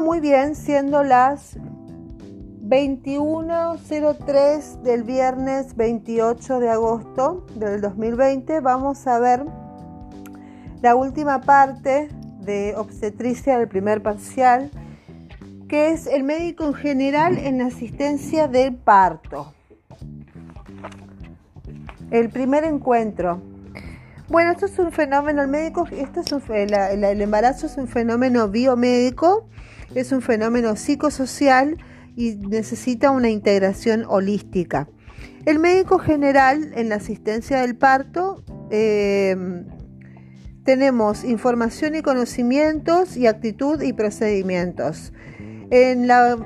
muy bien, siendo las 21.03 del viernes 28 de agosto del 2020. Vamos a ver la última parte de obstetricia del primer parcial, que es el médico en general en asistencia del parto. El primer encuentro. Bueno, esto es un fenómeno, el médico, esto es el embarazo es un fenómeno biomédico, es un fenómeno psicosocial y necesita una integración holística. El médico general en la asistencia del parto eh, tenemos información y conocimientos y actitud y procedimientos. En la,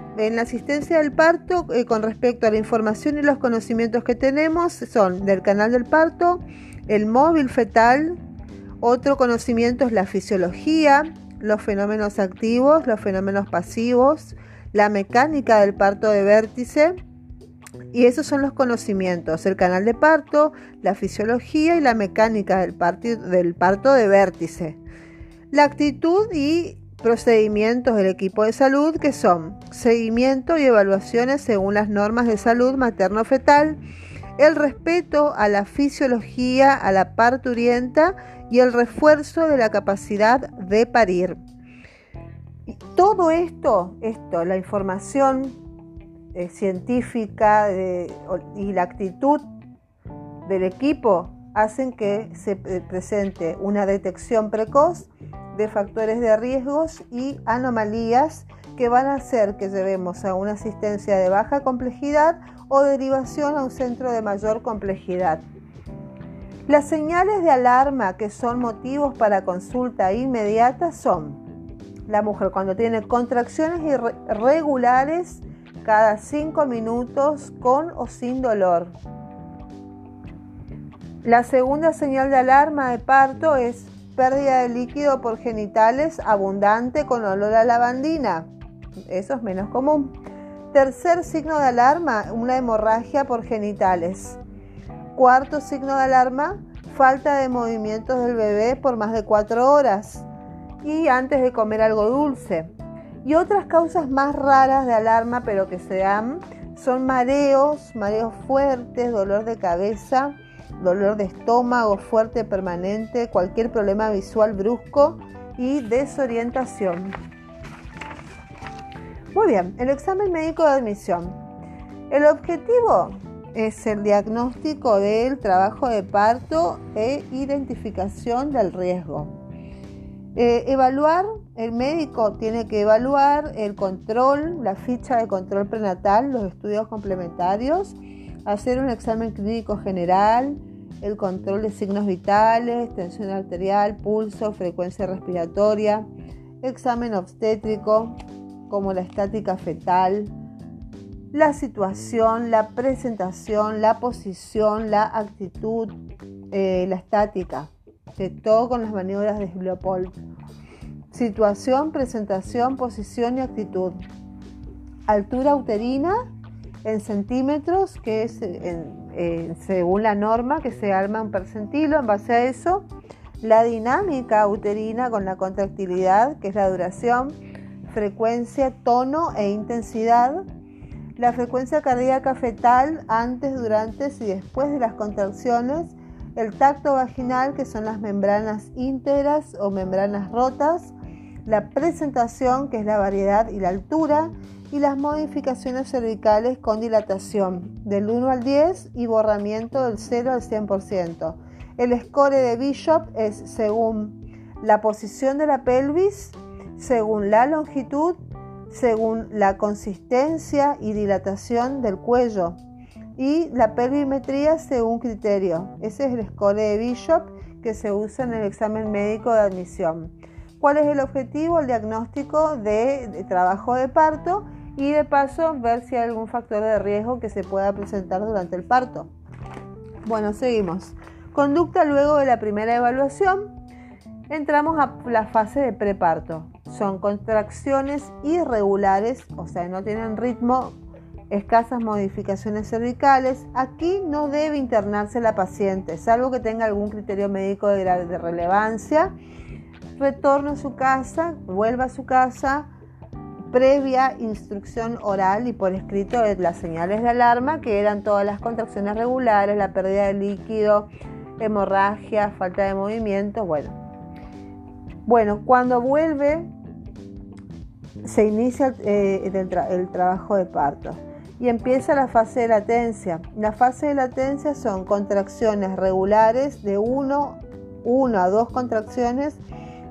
asistencia del parto, eh, con respecto a la información y los conocimientos que tenemos, son del canal del parto, el móvil fetal, otro conocimiento es la fisiología, los fenómenos activos, los fenómenos pasivos, la mecánica del parto de vértice. Y esos son los conocimientos, el canal de parto, la fisiología y la mecánica del, del parto de vértice. La actitud y procedimientos del equipo de salud que son seguimiento y evaluaciones según las normas de salud materno-fetal, el respeto a la fisiología, a la parturienta y el refuerzo de la capacidad de parir. Todo esto, esto, la información eh, científica y la actitud del equipo hacen que se eh, presente una detección precoz de factores de riesgos y anomalías que van a hacer que llevemos a una asistencia de baja complejidad o derivación a un centro de mayor complejidad. Las señales de alarma que son motivos para consulta inmediata son la mujer cuando tiene contracciones irregulares cada 5 minutos con o sin dolor. La segunda señal de alarma de parto es pérdida de líquido por genitales abundante con olor a lavandina. Eso es menos común. Tercer signo de alarma, una hemorragia por genitales. Cuarto signo de alarma, falta de movimientos del bebé por más de 4 horas y antes de comer algo dulce. Y otras causas más raras de alarma, pero que se dan, son mareos, mareos fuertes, dolor de cabeza, dolor de estómago fuerte permanente, cualquier problema visual brusco y desorientación. Muy bien, el examen médico de admisión. El objetivo es el diagnóstico del trabajo de parto e identificación del riesgo. Eh, evaluar, el médico tiene que evaluar el control, la ficha de control prenatal, los estudios complementarios, hacer un examen clínico general, el control de signos vitales, tensión arterial, pulso, frecuencia respiratoria, examen obstétrico como la estática fetal, la situación, la presentación, la posición, la actitud, eh, la estática de todo con las maniobras de Leopold. Situación, presentación, posición y actitud. Altura uterina en centímetros, que es según la norma que se arma un percentilo en base a eso. La dinámica uterina con la contractilidad, que es la duración, frecuencia, tono e intensidad. La frecuencia cardíaca fetal antes, durante y después de las contracciones el tacto vaginal, que son las membranas íntegras o membranas rotas, la presentación, que es la variedad y la altura, y las modificaciones cervicales con dilatación del 1 al 10 y borramiento del 0 al 100%. El score de Bishop es según la posición de la pelvis, según la longitud, según la consistencia y dilatación del cuello, y la pelvimetría según criterio. Ese es el score de Bishop que se usa en el examen médico de admisión. ¿Cuál es el objetivo? El diagnóstico de, trabajo de parto y de paso ver si hay algún factor de riesgo que se pueda presentar durante el parto. Bueno, seguimos. Conducta luego de la primera evaluación. Entramos a la fase de preparto. Son contracciones irregulares, o sea, no tienen ritmo escasas modificaciones cervicales, aquí no debe internarse la paciente, salvo que tenga algún criterio médico de, relevancia. Retorno a su casa, vuelva a su casa, previa instrucción oral y por escrito de las señales de alarma, que eran todas las contracciones regulares, la pérdida de líquido, hemorragia, falta de movimiento, bueno. Bueno, cuando vuelve se inicia eh, el, trabajo de parto y empieza la fase de latencia. La fase de latencia son contracciones regulares de 1 a 2 contracciones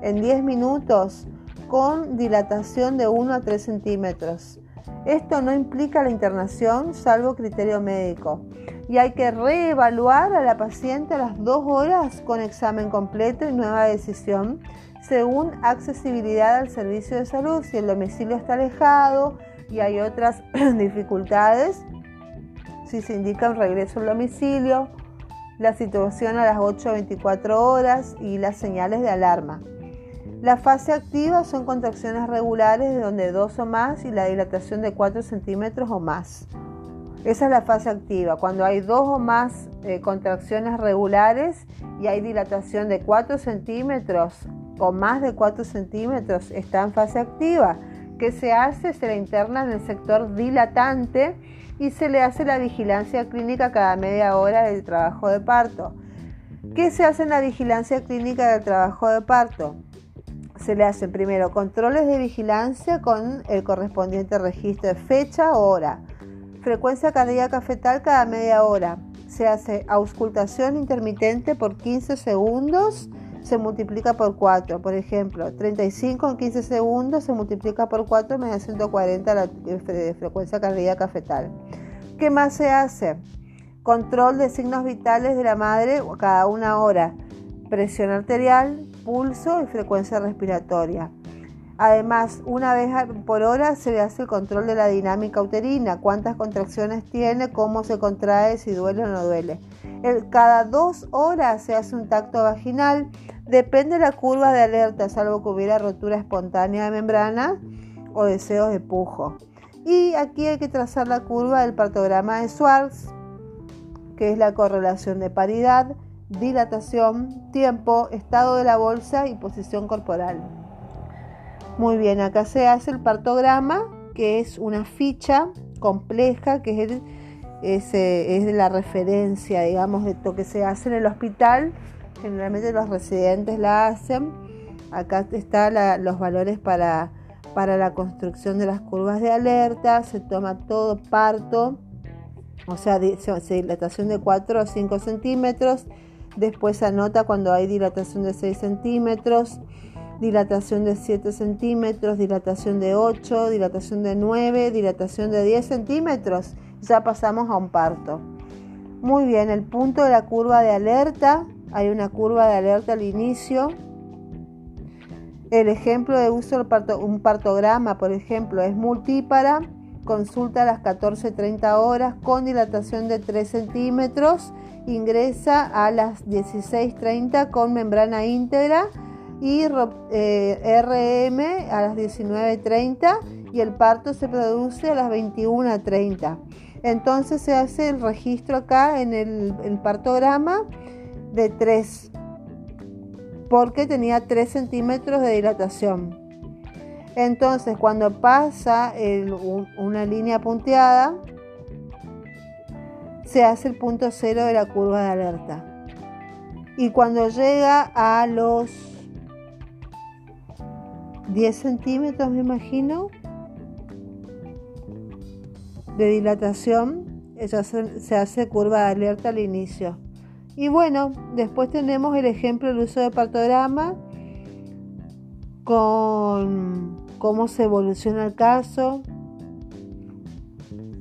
en 10 minutos con dilatación de 1 a 3 centímetros. Esto no implica la internación salvo criterio médico y hay que reevaluar a la paciente a las 2 horas con examen completo y nueva decisión según accesibilidad al servicio de salud, si el domicilio está alejado y hay otras dificultades, si se indica un regreso al domicilio, la situación a las 8 24 horas y las señales de alarma. La fase activa son contracciones regulares de donde dos o más y la dilatación de 4 centímetros o más. Esa es la fase activa, cuando hay dos o más eh, contracciones regulares y hay dilatación de 4 centímetros o más de 4 centímetros está en fase activa. ¿Qué se hace? Se le interna en el sector dilatante y se le hace la vigilancia clínica cada media hora del trabajo de parto. ¿Qué se hace en la vigilancia clínica del trabajo de parto? Se le hacen primero controles de vigilancia con el correspondiente registro de fecha, hora, frecuencia cardíaca fetal cada media hora. Se hace auscultación intermitente por 15 segundos se multiplica por 4. Por ejemplo, 35 en 15 segundos se multiplica por 4 me da 140 la frecuencia cardíaca fetal. ¿Qué más se hace? Control de signos vitales de la madre cada una hora. Presión arterial, pulso y frecuencia respiratoria. Además, una vez por hora se hace el control de la dinámica uterina, cuántas contracciones tiene, cómo se contrae, si duele o no duele. cada dos horas se hace un tacto vaginal, depende de la curva de alerta, salvo que hubiera rotura espontánea de membrana o deseos de pujo. Y aquí hay que trazar la curva del partograma de Schwartz, que es la correlación de paridad, dilatación, tiempo, estado de la bolsa y posición corporal. Muy bien, acá se hace el partograma, que es una ficha compleja, que es, es, de la referencia, digamos, de lo que se hace en el hospital. Generalmente los residentes la hacen. Acá están los valores para, para la construcción de las curvas de alerta. Se toma todo parto, o sea, dilatación de 4 a 5 centímetros. Después se anota cuando hay dilatación de 6 centímetros dilatación de 7 centímetros, dilatación de 8, dilatación de 9, dilatación de 10 centímetros. Ya pasamos a un parto. Muy bien, el punto de la curva de alerta. Hay una curva de alerta al inicio. El ejemplo de uso de un partograma, por ejemplo, es multípara. Consulta a las 14.30 horas con dilatación de 3 centímetros. Ingresa a las 16.30 con membrana íntegra y eh, RM a las 19.30 y el parto se produce a las 21.30. Entonces se hace el registro acá en el, partograma de 3 porque tenía 3 centímetros de dilatación. Entonces cuando pasa una línea punteada se hace el punto cero de la curva de alerta. Y cuando llega a los 10 centímetros me imagino de dilatación se hace curva de alerta al inicio y bueno después tenemos el ejemplo del uso de partograma con cómo se evoluciona el caso.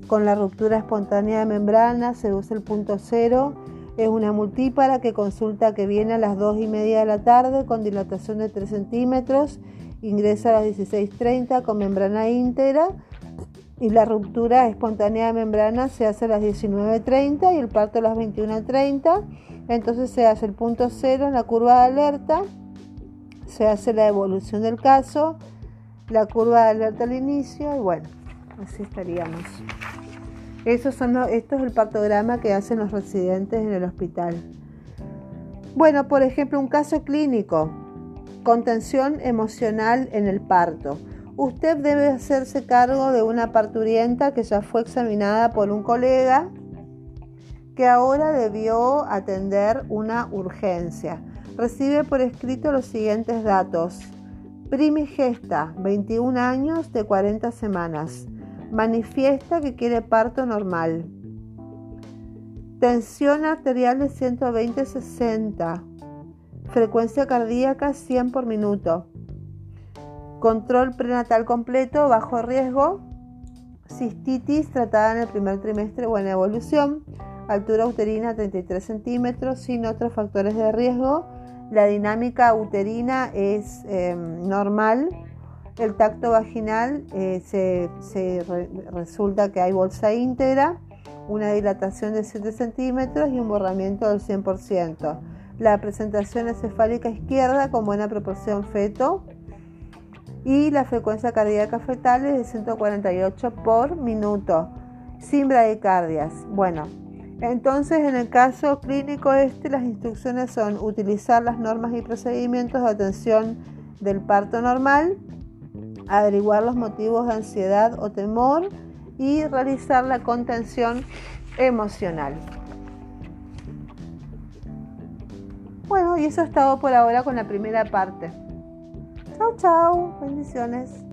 Con la ruptura espontánea de membrana se usa el punto cero. Es una multípara que consulta que viene a las 2 y media de la tarde con dilatación de 3 centímetros ingresa a las 16.30 con membrana íntegra y la ruptura espontánea de membrana se hace a las 19.30 y el parto a las 21.30. Entonces se hace el punto cero en la curva de alerta, se hace la evolución del caso, la curva de alerta al inicio y bueno, así estaríamos. Eso son esto es el partograma que hacen los residentes en el hospital. Bueno, por ejemplo, un caso clínico. Contención emocional en el parto. Usted debe hacerse cargo de una parturienta que ya fue examinada por un colega que ahora debió atender una urgencia. Recibe por escrito los siguientes datos. Primigesta, 21 años de 40 semanas. Manifiesta que quiere parto normal. Tensión arterial de 120-60. Frecuencia cardíaca 100 por minuto. Control prenatal completo, bajo riesgo. Cistitis tratada en el primer trimestre o en evolución. Altura uterina 33 centímetros sin otros factores de riesgo la dinámica uterina es em, normal. El tacto vaginal eh, se, resulta que hay bolsa íntegra, una dilatación de 7 centímetros y un borramiento del 100%. La presentación encefálica izquierda con buena proporción feto y la frecuencia cardíaca fetal es de 148 por minuto, sin bradicardias. Bueno, entonces, en el caso clínico este, las instrucciones son utilizar las normas y procedimientos de atención del parto normal, averiguar los motivos de ansiedad o temor y realizar la contención emocional. Bueno, y eso es todo por ahora con la primera parte. Chao, chao. Bendiciones.